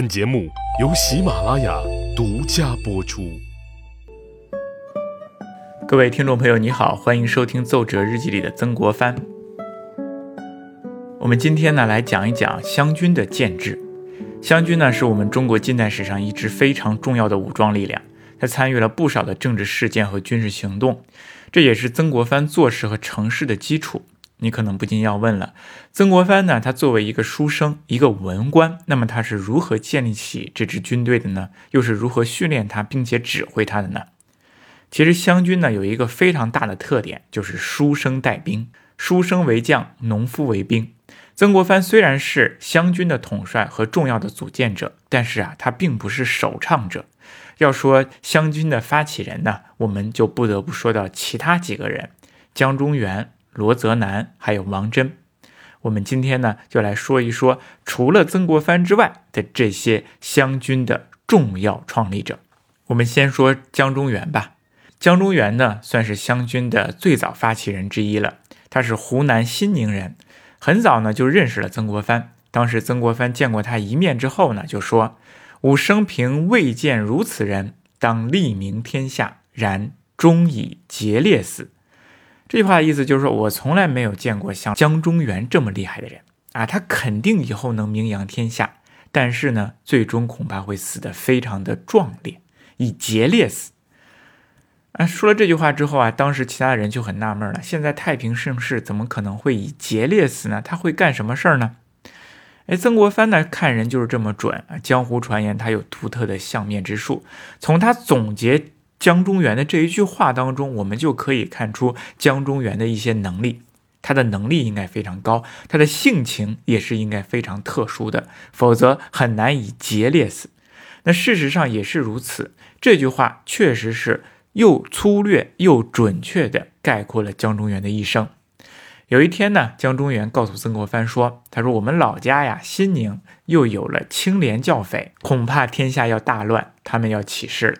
本节目由喜马拉雅独家播出。各位听众朋友，你好，欢迎收听《奏折日记》里的曾国藩。我们今天呢来讲一讲湘军的建制。湘军呢是我们中国近代史上一支非常重要的武装力量，它参与了不少的政治事件和军事行动，这也是曾国藩做事和成事的基础。你可能不禁要问了，曾国藩呢？他作为一个书生，一个文官，那么他是如何建立起这支军队的呢？又是如何训练他并且指挥他的呢？其实湘军呢有一个非常大的特点，就是书生带兵，书生为将，农夫为兵。曾国藩虽然是湘军的统帅和重要的组建者，但是啊，他并不是首倡者。要说湘军的发起人呢，我们就不得不说到其他几个人，江忠源。罗泽南还有王真，我们今天呢就来说一说，除了曾国藩之外的这些湘军的重要创立者。我们先说江忠源吧。江忠源呢算是湘军的最早发起人之一了。他是湖南新宁人，很早呢就认识了曾国藩。当时曾国藩见过他一面之后呢，就说：“吾生平未见如此人，当立名天下，然终以节烈死。”这句话的意思就是说，我从来没有见过像江忠源这么厉害的人啊！他肯定以后能名扬天下，但是呢，最终恐怕会死得非常的壮烈，以节烈死。啊，说了这句话之后啊，当时其他人就很纳闷了：现在太平盛世，怎么可能会以节烈死呢？他会干什么事儿呢？哎，曾国藩呢，看人就是这么准啊！江湖传言他有独特的相面之术，从他总结。江中源的这一句话当中，我们就可以看出江中源的一些能力。他的能力应该非常高，他的性情也是应该非常特殊的，否则很难以节烈死。那事实上也是如此。这句话确实是又粗略又准确地概括了江中源的一生。有一天呢，江中源告诉曾国藩说：“他说我们老家呀，新宁又有了清廉教匪，恐怕天下要大乱，他们要起事了。”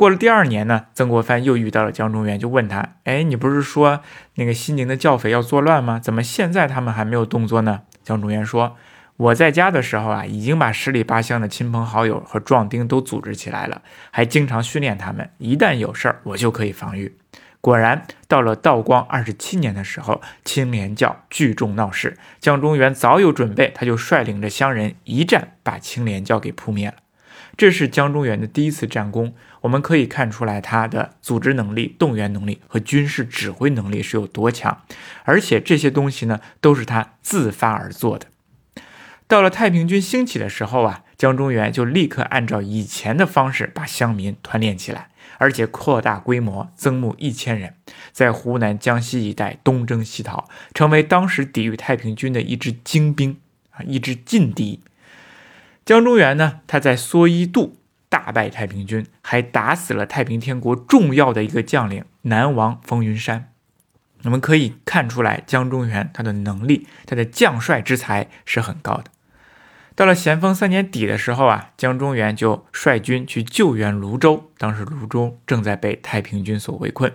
过了第二年呢，曾国藩又遇到了江忠源，就问他：“哎，你不是说那个西宁的教匪要作乱吗？怎么现在他们还没有动作呢？”江忠源说：“我在家的时候啊，已经把十里八乡的亲朋好友和壮丁都组织起来了，还经常训练他们，一旦有事儿，我就可以防御。”果然，到了道光二十七年的时候，青莲教聚众闹事，江忠源早有准备，他就率领着乡人一战把青莲教给扑灭了。这是江忠源的第一次战功，我们可以看出来他的组织能力、动员能力和军事指挥能力是有多强，而且这些东西呢都是他自发而做的。到了太平军兴起的时候啊，江忠源就立刻按照以前的方式把乡民团练起来，而且扩大规模，增募一千人，在湖南、江西一带东征西讨，成为当时抵御太平军的一支精兵啊，一支劲敌。江忠源呢，他在蓑衣渡大败太平军，还打死了太平天国重要的一个将领南王冯云山。我们可以看出来，江忠源他的能力，他的将帅之才是很高的。到了咸丰三年底的时候啊，江忠源就率军去救援泸州，当时泸州正在被太平军所围困。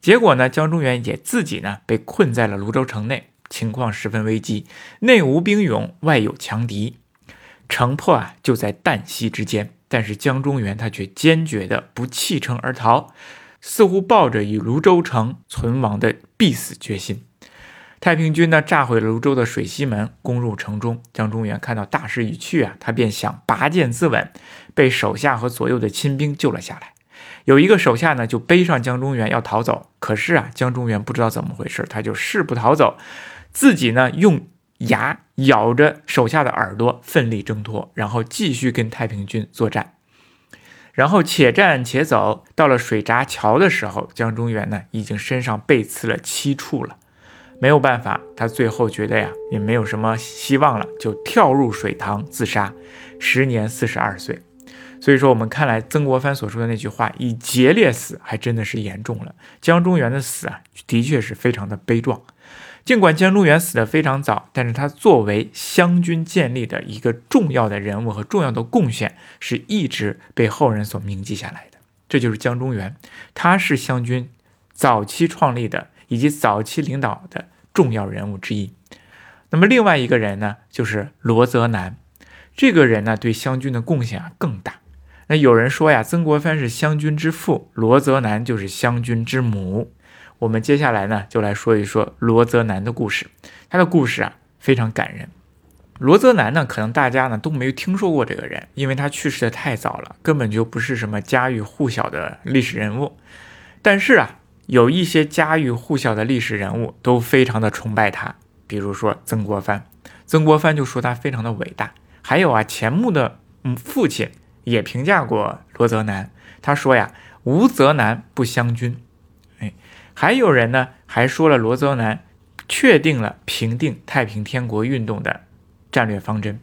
结果呢，江忠源也自己呢被困在了泸州城内，情况十分危机，内无兵勇，外有强敌。城破啊，就在旦夕之间。但是江忠源他却坚决的不弃城而逃，似乎抱着与泸州城存亡的必死决心。太平军呢，炸毁了泸州的水西门，攻入城中。江忠源看到大势已去啊，他便想拔剑自刎，被手下和左右的亲兵救了下来。有一个手下呢，就背上江忠源要逃走，可是啊，江忠源不知道怎么回事，他就誓不逃走，自己呢用。牙咬着手下的耳朵，奋力挣脱，然后继续跟太平军作战。然后且战且走，到了水闸桥的时候，江忠源呢已经身上被刺了七处了。没有办法，他最后觉得呀也没有什么希望了，就跳入水塘自杀，时年四十二岁。所以说，我们看来曾国藩所说的那句话“以节烈死”还真的是严重了。江忠源的死啊，的确是非常的悲壮。尽管江中元死得非常早，但是他作为湘军建立的一个重要的人物和重要的贡献，是一直被后人所铭记下来的。这就是江中源，他是湘军早期创立的以及早期领导的重要人物之一。那么另外一个人呢，就是罗泽南。这个人呢，对湘军的贡献啊更大。那有人说呀，曾国藩是湘军之父，罗泽南就是湘军之母。我们接下来呢，就来说一说罗泽南的故事。他的故事啊，非常感人。罗泽南呢，可能大家呢都没有听说过这个人，因为他去世的太早了，根本就不是什么家喻户晓的历史人物。但是啊，有一些家喻户晓的历史人物都非常的崇拜他，比如说曾国藩。曾国藩就说他非常的伟大。还有啊，钱穆的嗯父亲也评价过罗泽南，他说呀，无泽南不湘军。还有人呢，还说了罗泽南确定了平定太平天国运动的。战略方针，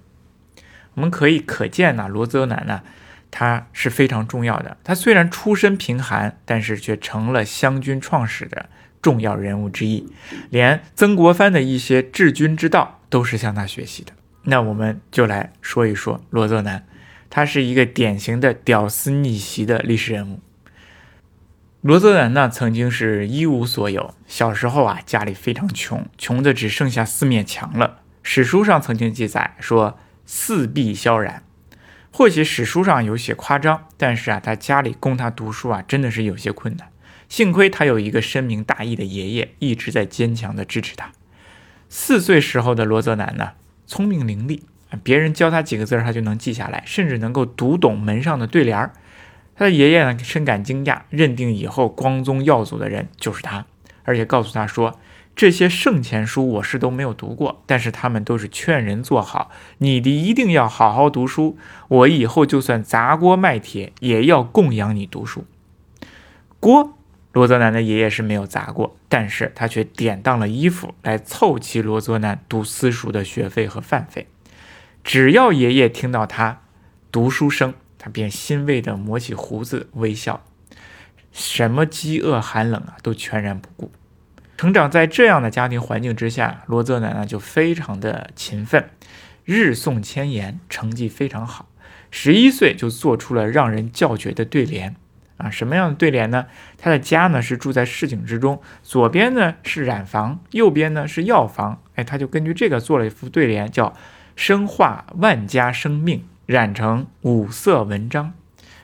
我们可以可见呢，罗泽南呢，他是非常重要的。他虽然出身贫寒，但是却成了湘军创始的重要人物之一。连曾国藩的一些治军之道都是向他学习的。那我们就来说一说罗泽南，他是一个典型的屌丝逆袭的历史人物。罗泽南呢，曾经是一无所有，小时候啊，家里非常穷，穷的只剩下四面墙了。史书上曾经记载说四壁萧然，或许史书上有些夸张，但是啊，他家里供他读书啊，真的是有些困难。幸亏他有一个深明大义的爷爷，一直在坚强的支持他。四岁时候的罗泽南呢，聪明伶俐，别人教他几个字他就能记下来，甚至能够读懂门上的对联儿。他的爷爷呢，深感惊讶，认定以后光宗耀祖的人就是他，而且告诉他说。这些圣贤书我是都没有读过，但是他们都是劝人做好，你的一定要好好读书。我以后就算砸锅卖铁，也要供养你读书。锅，罗泽南的爷爷是没有砸过，但是他却典当了衣服来凑齐罗泽南读私塾的学费和饭费。只要爷爷听到他读书声，他便欣慰地抹起胡子微笑，什么饥饿寒冷啊，都全然不顾。成长在这样的家庭环境之下，罗泽南呢就非常的勤奋，日诵千言，成绩非常好。十一岁就做出了让人叫绝的对联啊！什么样的对联呢？他的家呢是住在市井之中，左边呢是染房，右边呢是药房。哎，他就根据这个做了一副对联，叫“生化万家生命，染成五色文章”。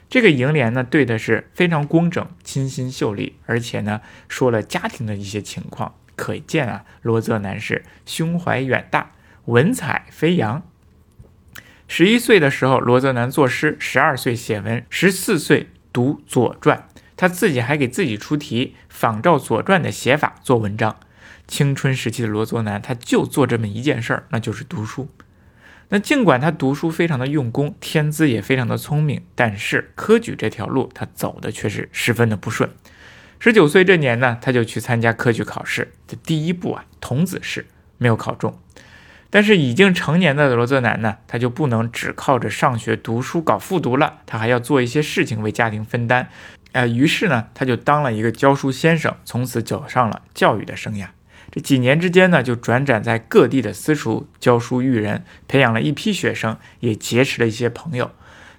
这个楹联呢，对的是非常工整、清新秀丽，而且呢，说了家庭的一些情况，可见啊，罗泽南是胸怀远大，文采飞扬。十一岁的时候，罗泽南作诗；十二岁写文；十四岁读《左传》，他自己还给自己出题，仿照《左传》的写法做文章。青春时期的罗泽南，他就做这么一件事儿，那就是读书。那尽管他读书非常的用功，天资也非常的聪明，但是科举这条路他走的却是十分的不顺。十九岁这年呢，他就去参加科举考试，这第一步啊，童子试没有考中。但是已经成年的罗泽南呢，他就不能只靠着上学读书搞复读了，他还要做一些事情为家庭分担。呃，于是呢，他就当了一个教书先生，从此走上了教育的生涯。这几年之间呢，就转展在各地的私塾教书育人，培养了一批学生，也结识了一些朋友。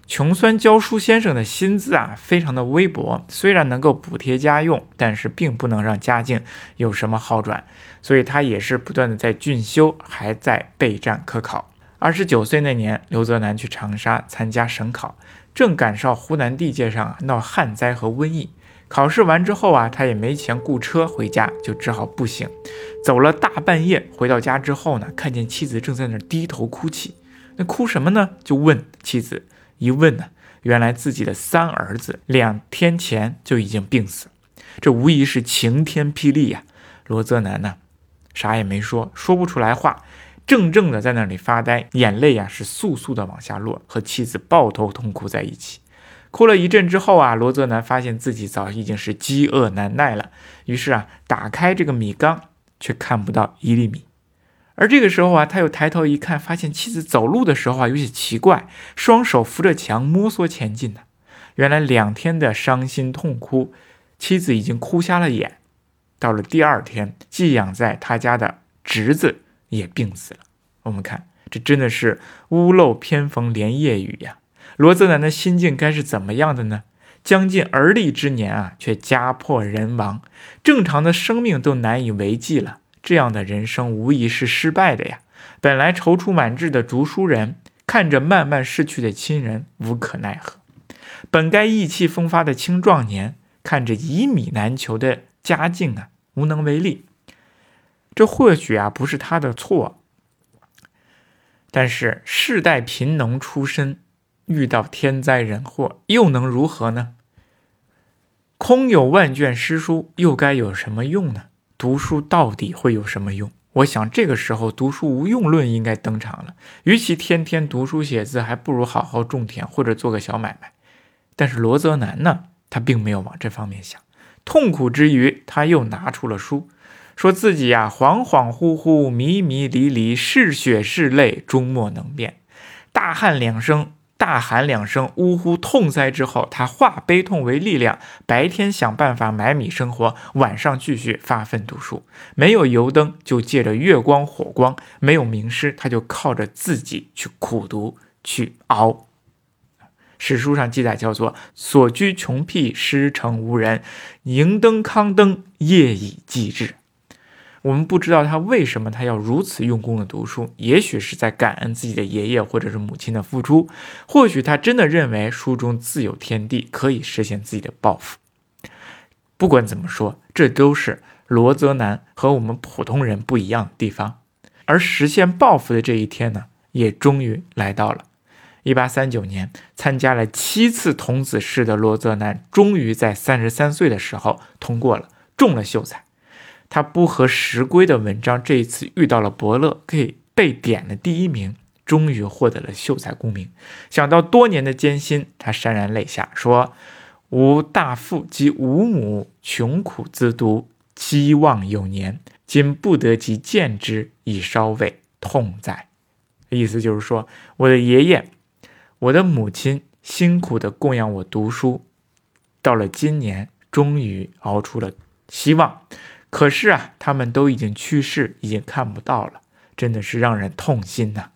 穷酸教书先生的薪资啊，非常的微薄，虽然能够补贴家用，但是并不能让家境有什么好转。所以他也是不断的在进修，还在备战科考。二十九岁那年，刘泽南去长沙参加省考，正赶上湖南地界上闹旱灾和瘟疫。考试完之后啊，他也没钱雇车回家，就只好步行，走了大半夜。回到家之后呢，看见妻子正在那儿低头哭泣。那哭什么呢？就问妻子。一问呢，原来自己的三儿子两天前就已经病死。这无疑是晴天霹雳呀！罗泽南呢，啥也没说，说不出来话，怔怔的在那里发呆，眼泪呀是簌簌的往下落，和妻子抱头痛哭在一起。哭了一阵之后啊，罗泽南发现自己早已经是饥饿难耐了，于是啊，打开这个米缸，却看不到一粒米。而这个时候啊，他又抬头一看，发现妻子走路的时候啊有些奇怪，双手扶着墙摸索前进呢。原来两天的伤心痛哭，妻子已经哭瞎了眼。到了第二天，寄养在他家的侄子也病死了。我们看，这真的是屋漏偏逢连夜雨呀。罗泽南的心境该是怎么样的呢？将近而立之年啊，却家破人亡，正常的生命都难以为继了。这样的人生无疑是失败的呀。本来踌躇满志的读书人，看着慢慢逝去的亲人，无可奈何；本该意气风发的青壮年，看着一米难求的家境啊，无能为力。这或许啊不是他的错，但是世代贫农出身，遇到天灾人祸，又能如何呢？空有万卷诗书，又该有什么用呢？读书到底会有什么用？我想这个时候读书无用论应该登场了。与其天天读书写字，还不如好好种田或者做个小买卖。但是罗泽南呢，他并没有往这方面想。痛苦之余，他又拿出了书，说自己呀恍恍惚惚、迷迷离离，是血是泪，终莫能辨。大喊两声。大喊两声，呜呼痛哉之后，他化悲痛为力量，白天想办法买米生活，晚上继续发奋读书。没有油灯，就借着月光火光；没有名师，他就靠着自己去苦读去熬。史书上记载叫做“所居穷僻，师承无人，迎灯康灯，夜以继日”。我们不知道他为什么他要如此用功的读书，也许是在感恩自己的爷爷或者是母亲的付出，或许他真的认为书中自有天地，可以实现自己的抱负。不管怎么说，这都是罗泽南和我们普通人不一样的地方。而实现抱负的这一天呢，也终于来到了。一八三九年，参加了七次童子试的罗泽南，终于在三十三岁的时候通过了，中了秀才。他不合时规的文章，这一次遇到了伯乐，可以被点了第一名，终于获得了秀才功名。想到多年的艰辛，他潸然泪下，说：“吾大父及吾母穷苦自读，期望有年，今不得及见之，以稍慰痛哉。”意思就是说，我的爷爷、我的母亲辛苦的供养我读书，到了今年，终于熬出了希望。可是啊，他们都已经去世，已经看不到了，真的是让人痛心呐。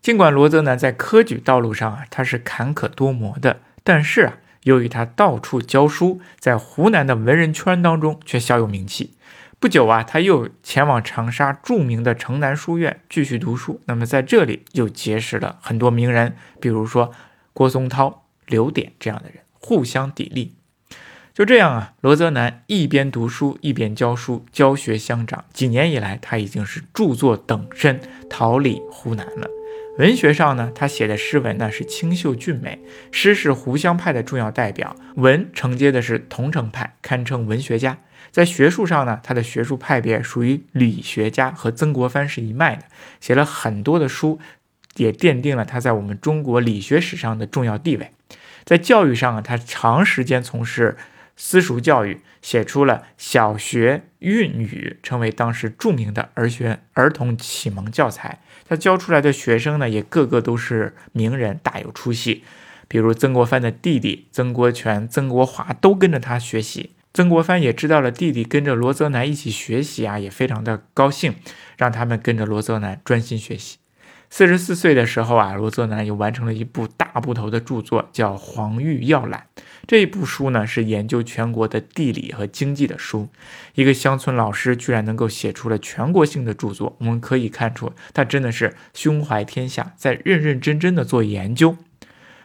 尽管罗泽南在科举道路上啊，他是坎坷多磨的，但是啊，由于他到处教书，在湖南的文人圈当中却小有名气。不久啊，他又前往长沙著名的城南书院继续读书。那么在这里又结识了很多名人，比如说郭松涛、刘典这样的人，互相砥砺。就这样啊，罗泽南一边读书一边教书，教学相长。几年以来，他已经是著作等身，桃李湖南了。文学上呢，他写的诗文呢是清秀俊美，诗是湖湘派的重要代表，文承接的是桐城派，堪称文学家。在学术上呢，他的学术派别属于理学家，和曾国藩是一脉的，写了很多的书，也奠定了他在我们中国理学史上的重要地位。在教育上啊，他长时间从事。私塾教育写出了《小学韵语》，成为当时著名的儿学儿童启蒙教材。他教出来的学生呢，也个个都是名人，大有出息。比如曾国藩的弟弟曾国荃、曾国华都跟着他学习。曾国藩也知道了弟弟跟着罗泽南一起学习啊，也非常的高兴，让他们跟着罗泽南专心学习。四十四岁的时候啊，罗泽南又完成了一部大部头的著作，叫《黄玉要览》。这一部书呢，是研究全国的地理和经济的书。一个乡村老师居然能够写出了全国性的著作，我们可以看出他真的是胸怀天下，在认认真真的做研究。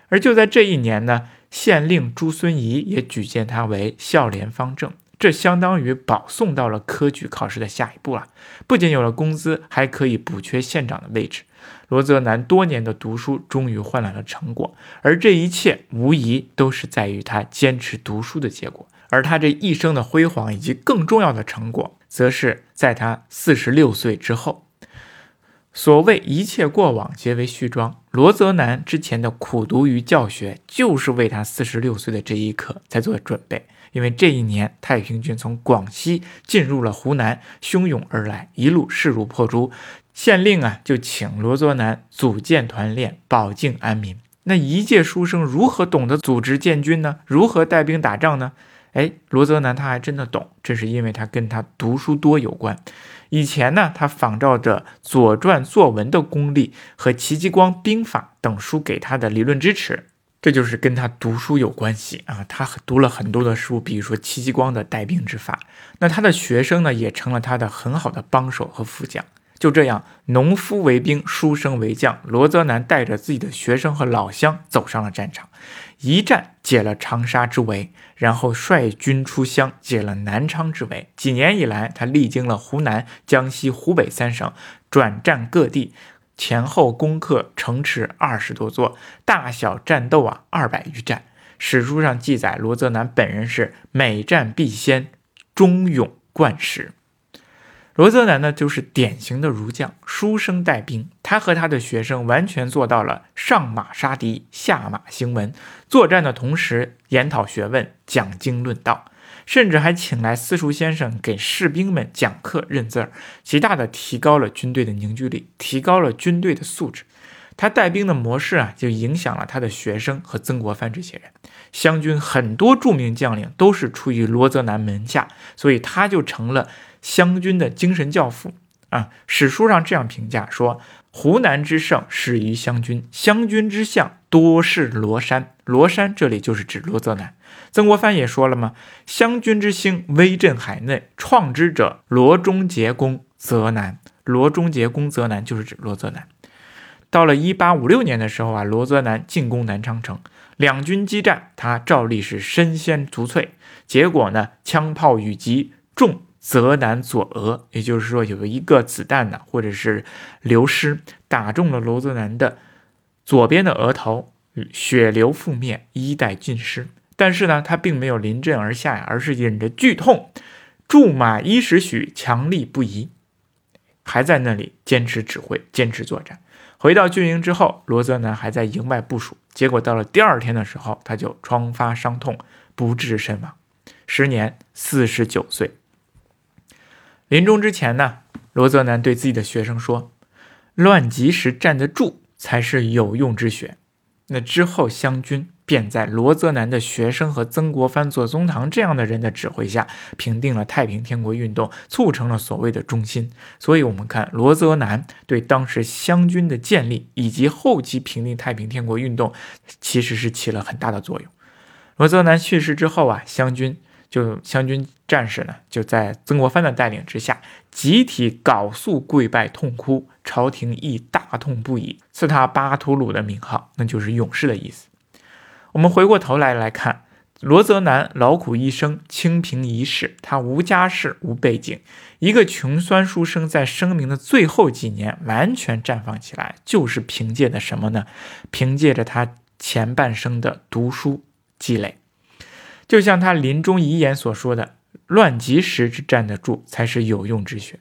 而就在这一年呢，县令朱孙仪也举荐他为孝廉方正，这相当于保送到了科举考试的下一步了。不仅有了工资，还可以补缺县长的位置。罗泽南多年的读书终于换来了成果，而这一切无疑都是在于他坚持读书的结果。而他这一生的辉煌以及更重要的成果，则是在他四十六岁之后。所谓一切过往皆为序章，罗泽南之前的苦读与教学，就是为他四十六岁的这一刻在做准备。因为这一年，太平军从广西进入了湖南，汹涌而来，一路势如破竹。县令啊，就请罗泽南组建团练，保境安民。那一介书生如何懂得组织建军呢？如何带兵打仗呢？哎，罗泽南他还真的懂，这是因为他跟他读书多有关。以前呢，他仿照着《左传》作文的功力和戚继光兵法等书给他的理论支持，这就是跟他读书有关系啊。他读了很多的书，比如说戚继光的带兵之法。那他的学生呢，也成了他的很好的帮手和副将。就这样，农夫为兵，书生为将。罗泽南带着自己的学生和老乡走上了战场，一战解了长沙之围，然后率军出湘，解了南昌之围。几年以来，他历经了湖南、江西、湖北三省，转战各地，前后攻克城池二十多座，大小战斗啊二百余战。史书上记载，罗泽南本人是每战必先，忠勇贯实。罗泽南呢，就是典型的儒将，书生带兵。他和他的学生完全做到了上马杀敌，下马行文。作战的同时研讨学问，讲经论道，甚至还请来私塾先生给士兵们讲课认字儿，极大的提高了军队的凝聚力，提高了军队的素质。他带兵的模式啊，就影响了他的学生和曾国藩这些人。湘军很多著名将领都是出于罗泽南门下，所以他就成了。湘军的精神教父啊，史书上这样评价说：“湖南之盛始于湘军，湘军之相多是罗山。罗山这里就是指罗泽南。曾国藩也说了嘛：‘湘军之兴，威震海内，创之者罗中节公泽南。’罗中节公泽南就是指罗泽南。到了一八五六年的时候啊，罗泽南进攻南昌城，两军激战，他照例是身先卒瘁。结果呢，枪炮雨击中。泽南左额，也就是说有一个子弹呢，或者是流失打中了罗泽南的左边的额头，血流覆面，衣带尽失。但是呢，他并没有临阵而下呀，而是忍着剧痛，驻马一时许，强力不移，还在那里坚持指挥，坚持作战。回到军营之后，罗泽南还在营外部署，结果到了第二天的时候，他就疮发伤痛，不治身亡，时年四十九岁。临终之前呢，罗泽南对自己的学生说：“乱及时站得住才是有用之学。”那之后，湘军便在罗泽南的学生和曾国藩、左宗棠这样的人的指挥下，平定了太平天国运动，促成了所谓的中心。所以，我们看罗泽南对当时湘军的建立以及后期平定太平天国运动，其实是起了很大的作用。罗泽南去世之后啊，湘军。就湘军战士呢，就在曾国藩的带领之下，集体缟素跪拜痛哭，朝廷亦大痛不已，赐他巴图鲁的名号，那就是勇士的意思。我们回过头来来看罗泽南，劳苦一生，清贫一世，他无家世，无背景，一个穷酸书生，在生命的最后几年完全绽放起来，就是凭借的什么呢？凭借着他前半生的读书积累。就像他临终遗言所说的：“乱极时之站得住，才是有用之学。”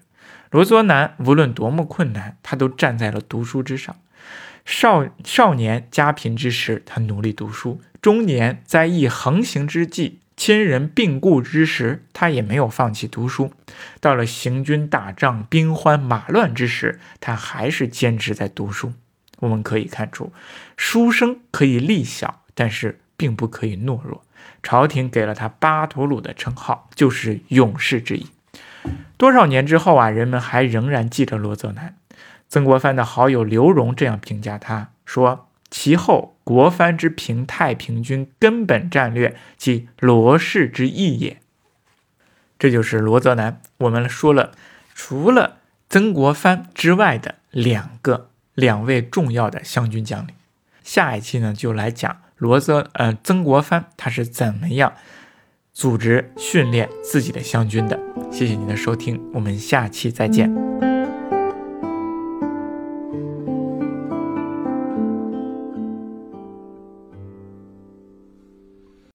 罗泽南无论多么困难，他都站在了读书之上。少少年家贫之时，他努力读书；中年灾疫横行之际，亲人病故之时，他也没有放弃读书。到了行军打仗、兵荒马乱之时，他还是坚持在读书。我们可以看出，书生可以力小，但是并不可以懦弱。朝廷给了他巴图鲁的称号，就是勇士之意。多少年之后啊，人们还仍然记得罗泽南。曾国藩的好友刘荣这样评价他说：“其后国藩之平太平军根本战略，即罗氏之意也。”这就是罗泽南。我们说了，除了曾国藩之外的两个两位重要的湘军将领。下一期呢，就来讲。罗泽，呃，曾国藩他是怎么样组织训练自己的湘军的？谢谢您的收听，我们下期再见。